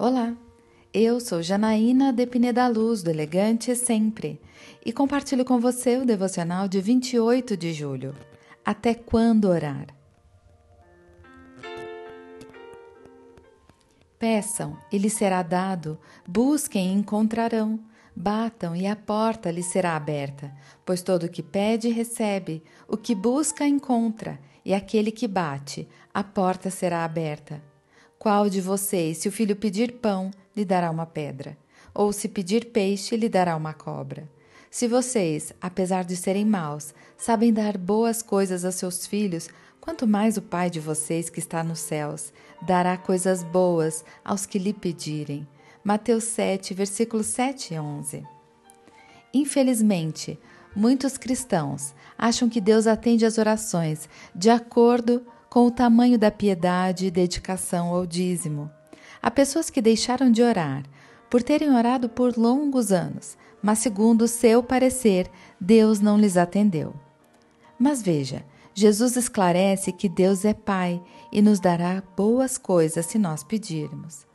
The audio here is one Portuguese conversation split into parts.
Olá, eu sou Janaína de Pineda Luz, do Elegante Sempre, e compartilho com você o devocional de 28 de julho. Até quando orar? Peçam e lhes será dado, busquem e encontrarão, batam e a porta lhes será aberta, pois todo o que pede recebe, o que busca encontra, e aquele que bate, a porta será aberta. Qual de vocês, se o filho pedir pão, lhe dará uma pedra? Ou se pedir peixe, lhe dará uma cobra? Se vocês, apesar de serem maus, sabem dar boas coisas a seus filhos, quanto mais o Pai de vocês que está nos céus dará coisas boas aos que lhe pedirem. Mateus 7, versículos 7 e 11. Infelizmente, muitos cristãos acham que Deus atende às orações de acordo com com o tamanho da piedade e dedicação ao dízimo. Há pessoas que deixaram de orar por terem orado por longos anos, mas, segundo o seu parecer, Deus não lhes atendeu. Mas veja, Jesus esclarece que Deus é Pai e nos dará boas coisas se nós pedirmos.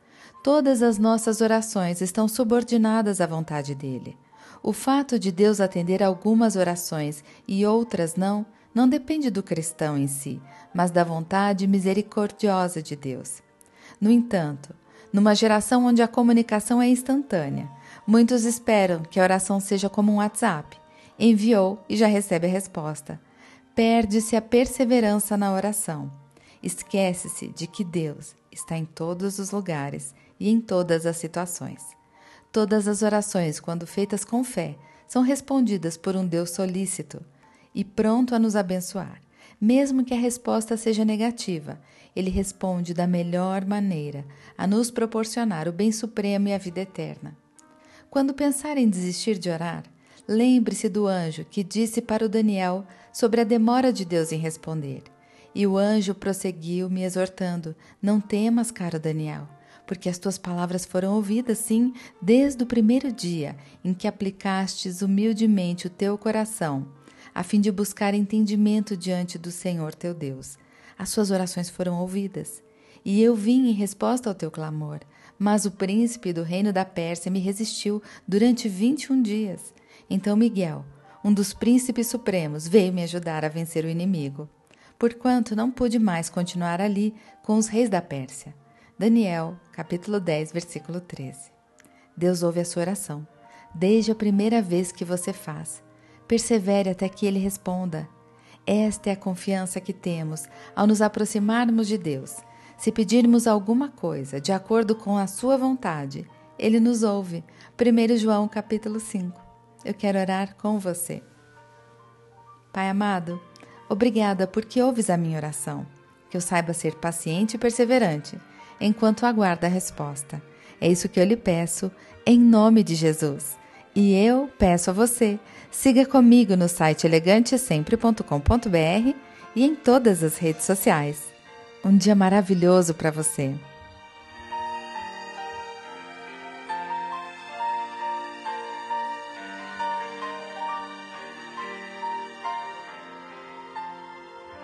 Todas as nossas orações estão subordinadas à vontade dele. O fato de Deus atender algumas orações e outras não não depende do cristão em si, mas da vontade misericordiosa de Deus. No entanto, numa geração onde a comunicação é instantânea, muitos esperam que a oração seja como um WhatsApp. Enviou e já recebe a resposta. Perde-se a perseverança na oração. Esquece-se de que Deus está em todos os lugares e em todas as situações. Todas as orações, quando feitas com fé, são respondidas por um Deus solícito e pronto a nos abençoar. Mesmo que a resposta seja negativa, ele responde da melhor maneira, a nos proporcionar o bem supremo e a vida eterna. Quando pensar em desistir de orar, lembre-se do anjo que disse para o Daniel sobre a demora de Deus em responder. E o anjo prosseguiu, me exortando: Não temas, caro Daniel, porque as tuas palavras foram ouvidas, sim, desde o primeiro dia em que aplicastes humildemente o teu coração a fim de buscar entendimento diante do Senhor teu Deus. As suas orações foram ouvidas. E eu vim em resposta ao teu clamor. Mas o príncipe do reino da Pérsia me resistiu durante vinte e um dias. Então Miguel, um dos príncipes supremos, veio me ajudar a vencer o inimigo. Porquanto não pude mais continuar ali com os reis da Pérsia. Daniel, capítulo 10, versículo 13. Deus ouve a sua oração, desde a primeira vez que você faz. Persevere até que Ele responda. Esta é a confiança que temos ao nos aproximarmos de Deus. Se pedirmos alguma coisa de acordo com a Sua vontade, Ele nos ouve. 1 João capítulo 5. Eu quero orar com você. Pai amado, obrigada porque ouves a minha oração. Que eu saiba ser paciente e perseverante enquanto aguardo a resposta. É isso que eu lhe peço, em nome de Jesus. E eu peço a você, siga comigo no site elegantesempre.com.br e em todas as redes sociais. Um dia maravilhoso para você!